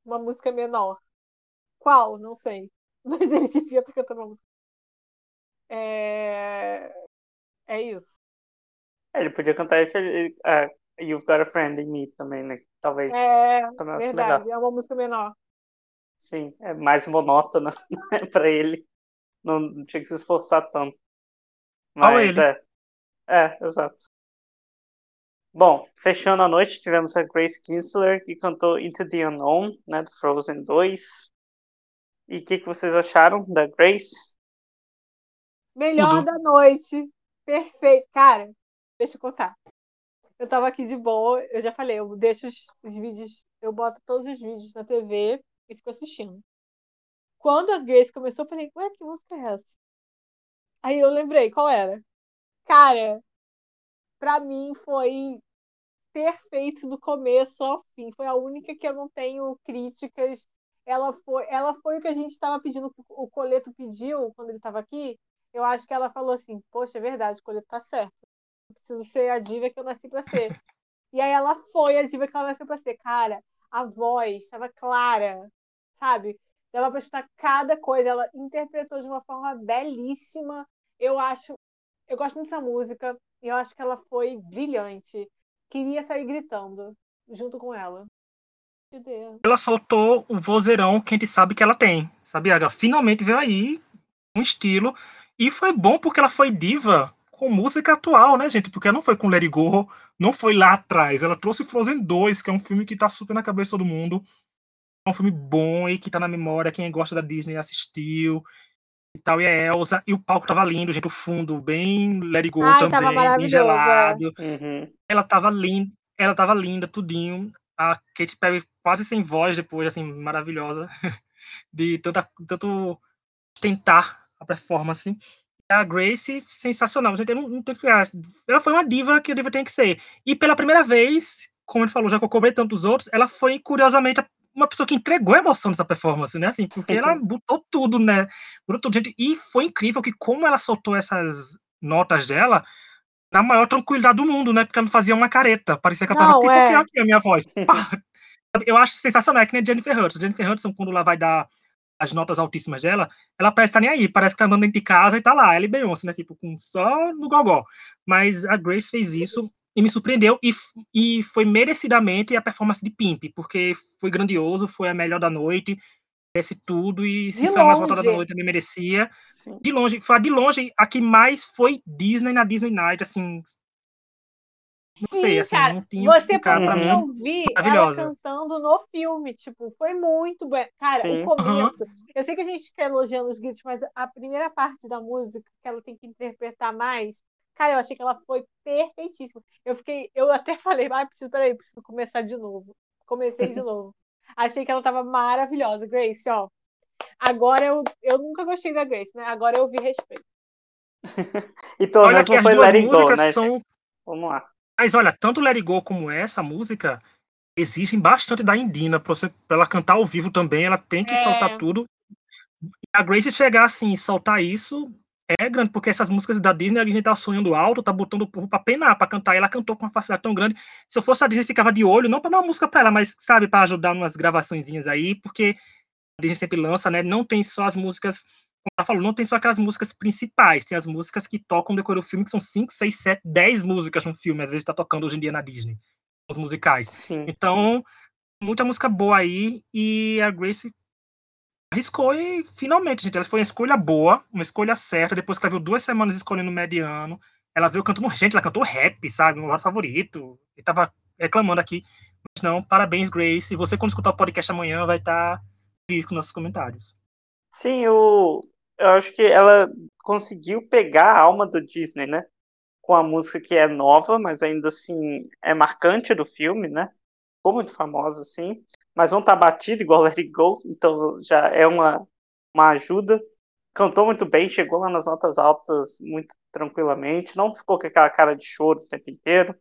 uma música menor. Qual? Não sei. (laughs) Mas ele devia estar cantando uma música. É, é isso. É, ele podia cantar uh, You've Got a Friend in Me também, né? Talvez. É, verdade. Melhor. É uma música menor. Sim, é mais monótona (laughs) né, para ele. Não, não, tinha que se esforçar tanto. Mas é. É, exato. Bom, fechando a noite, tivemos a Grace Kinsler, que cantou Into the Unknown, né, do Frozen 2. E o que, que vocês acharam da Grace? Melhor Tudo. da noite. Perfeito. Cara, deixa eu contar. Eu tava aqui de boa, eu já falei, eu deixo os, os vídeos, eu boto todos os vídeos na TV e fico assistindo. Quando a Grace começou, eu falei, ué, que música é essa? Aí eu lembrei, qual era? Cara, para mim foi perfeito do começo ao fim. Foi a única que eu não tenho críticas. Ela foi, ela foi o que a gente estava pedindo, o Coleto pediu quando ele estava aqui. Eu acho que ela falou assim: Poxa, é verdade, o Coleto tá certo. Eu preciso ser a diva que eu nasci para ser. e aí ela foi a diva que ela nasceu para ser. Cara, a voz estava clara, sabe? Dava para escutar cada coisa. Ela interpretou de uma forma belíssima. Eu acho. Eu gosto muito dessa música. E eu acho que ela foi brilhante. Queria sair gritando junto com ela. Ela soltou o vozeirão que a gente sabe que ela tem. Sabia? Ela finalmente veio aí um estilo. E foi bom porque ela foi diva com música atual, né, gente? Porque ela não foi com Let It Go, não foi lá atrás. Ela trouxe Frozen 2, que é um filme que tá super na cabeça todo mundo. É um filme bom e que tá na memória. Quem gosta da Disney assistiu e tal, e a Elsa, e o palco tava lindo, gente, o fundo bem Let It Go Ai, também, bem gelado. Uhum. Ela tava linda, ela tava linda, tudinho. A Katy Perry quase sem voz depois, assim, maravilhosa, (laughs) de tanta, tanto tentar a performance. A Grace, sensacional, gente, eu não, não tenho que Ela foi uma diva que a diva tem que ser. E pela primeira vez, como ele falou, já que eu cobrei tantos outros, ela foi, curiosamente, a uma pessoa que entregou emoção nessa performance, né? Assim, porque ela botou tudo, né? Botou tudo, gente. E foi incrível que como ela soltou essas notas dela na maior tranquilidade do mundo, né? Porque ela não fazia uma careta. Parecia que ela tava tipo, é. aqui a minha voz. (laughs) Eu acho sensacional, é que nem a Jennifer Hudson. A Jennifer Hudson, quando ela vai dar as notas altíssimas dela, ela parece estar tá nem aí, parece que tá andando dentro de casa e tá lá, ela e Beyoncé, né? Tipo, com só no gogó. Mas a Grace fez isso e me surpreendeu e, e foi merecidamente a performance de Pimp, porque foi grandioso, foi a melhor da noite, merece tudo e se de foi a mais votada da noite também merecia. Sim. De longe, foi de longe a que mais foi Disney na Disney Night, assim. Não Sim, sei, assim, cara, não tinha você pra mim. ouvir ela cantando no filme, tipo, foi muito bom. Cara, Sim. o começo, uhum. eu sei que a gente fica elogiando os gritos, mas a primeira parte da música que ela tem que interpretar mais, Cara, eu achei que ela foi perfeitíssima. Eu fiquei, eu até falei, ah, preciso, peraí, preciso começar de novo. Comecei de (laughs) novo. Achei que ela tava maravilhosa, Grace, ó. agora eu, eu nunca gostei da Grace, né? Agora eu vi respeito. (laughs) e pelo Olha menos que não as foi Let It Go, músicas né? são. Vamos lá. Mas olha, tanto Let It Go como essa música exigem bastante da Indina pra, você, pra ela cantar ao vivo também. Ela tem que É. soltar tudo. A Grace chegar assim e soltar isso é grande, porque essas músicas da Disney a Disney tá sonhando alto, tá botando o povo pra penar, pra cantar. E ela cantou com uma facilidade tão grande. Se eu fosse a Disney, ficava de olho, não pra dar uma música pra ela, mas, sabe, pra ajudar umas gravaçõezinhas aí, porque a Disney sempre lança, né? Não tem só as músicas. Como ela falou, não tem só aquelas músicas principais, tem as músicas que tocam no decorrer do filme, que são 5, 6, 7, 10 músicas no filme, às vezes tá tocando hoje em dia na Disney, os musicais. Sim. Então, muita música boa aí, e a Grace arriscou e finalmente, gente, ela foi uma escolha boa, uma escolha certa, depois que ela viu duas semanas escolhendo o mediano, ela veio cantando, gente, ela cantou rap, sabe, meu lado favorito, e tava reclamando aqui, mas não, parabéns, Grace, você quando escutar o podcast amanhã vai estar feliz com nossos comentários. Sim, eu, eu acho que ela conseguiu pegar a alma do Disney, né? Com a música que é nova, mas ainda assim é marcante do filme, né? Ficou muito famosa, assim. Mas não tá batida igual Let It Go, então já é uma, uma ajuda. Cantou muito bem, chegou lá nas notas altas muito tranquilamente, não ficou com aquela cara de choro o tempo inteiro.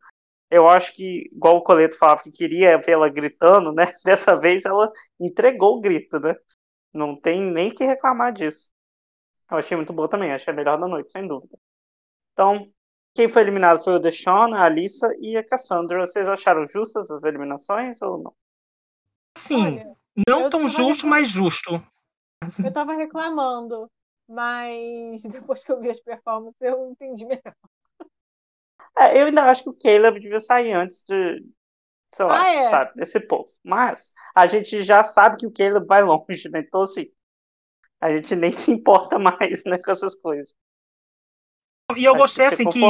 Eu acho que, igual o Coleto falava que queria vê-la gritando, né? (laughs) Dessa vez ela entregou o grito, né? Não tem nem que reclamar disso. Eu achei muito boa também, achei a melhor da noite, sem dúvida. Então, quem foi eliminado foi o Deshaun, a Alissa e a Cassandra. Vocês acharam justas as eliminações ou não? Sim, Olha, não tão justo, mas justo. Eu tava reclamando, mas (laughs) depois que eu vi as performances, eu entendi melhor. É, eu ainda acho que o Caleb devia sair antes de, sei lá, Ah, é? sabe, desse povo. Mas a gente já sabe que o Caleb vai longe, né? Então, assim, a gente nem (laughs) se importa mais, né, com essas coisas. E eu gostei assim que.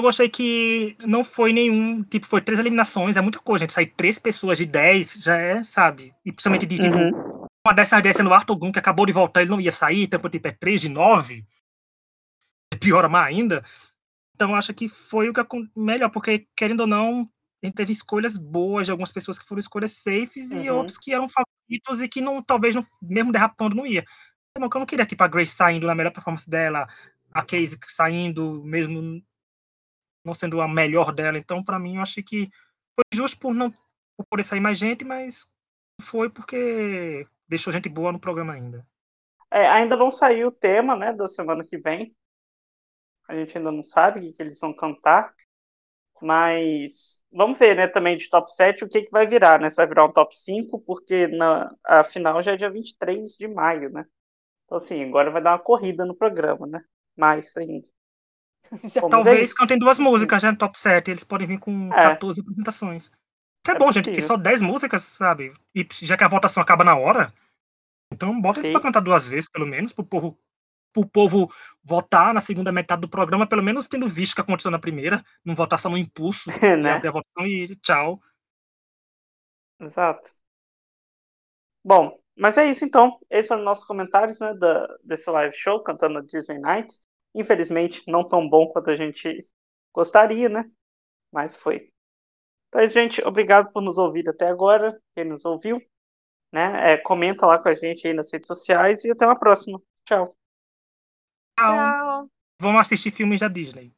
Eu gostei que não foi nenhum, tipo, foi três eliminações, é muita coisa, gente. Sair três pessoas de dez já é, sabe? E principalmente de tipo, Uhum. uma dessas dez sendo o Arthur Gun, que acabou de voltar, ele não ia sair, então tipo, é três de nove. É pior mais ainda. Então eu acho que foi o que melhor, porque querendo ou não, a gente teve escolhas boas de algumas pessoas que foram escolhas safes e Uhum. outros que eram favoritos e que não, talvez, não, mesmo derrapando, não ia. Eu não queria, tipo, a Grace saindo na melhor performance dela, a Casey saindo, mesmo não sendo a melhor dela. Então, pra mim, eu achei que foi justo por não por poder sair mais gente, mas foi porque deixou gente boa no programa ainda. É, ainda não saiu o tema, né, da semana que vem. A gente ainda não sabe o que, que eles vão cantar. Mas vamos ver, né, também de top 7 o que, que vai virar, né? Se vai virar um top 5, porque na, a final já é dia 23 de maio, né? Então, assim, agora vai dar uma corrida no programa, né? Mais ainda. (laughs) Já Bom, é Talvez isso. cantem duas músicas já no top 7, eles podem vir com É. 14 apresentações. Que é, É bom, gente, porque possível. só 10 músicas, sabe? E já que a votação acaba na hora, então bota eles Sim. pra cantar duas vezes, pelo menos, pro povo, pro povo votar na segunda metade do programa, pelo menos tendo visto o que aconteceu na primeira, não votar só no impulso, (laughs) né? né? A votação e tchau. Exato. Bom, mas é isso então. Esses foram nossos comentários, né, da, desse live show cantando Disney Night. Infelizmente, não tão bom quanto a gente gostaria, né? Mas foi. Então, é gente, obrigado por nos ouvir até agora. Quem nos ouviu, né? É, comenta lá com a gente aí nas redes sociais e até uma próxima. Tchau. Tchau. Tchau. Vamos assistir filmes da Disney.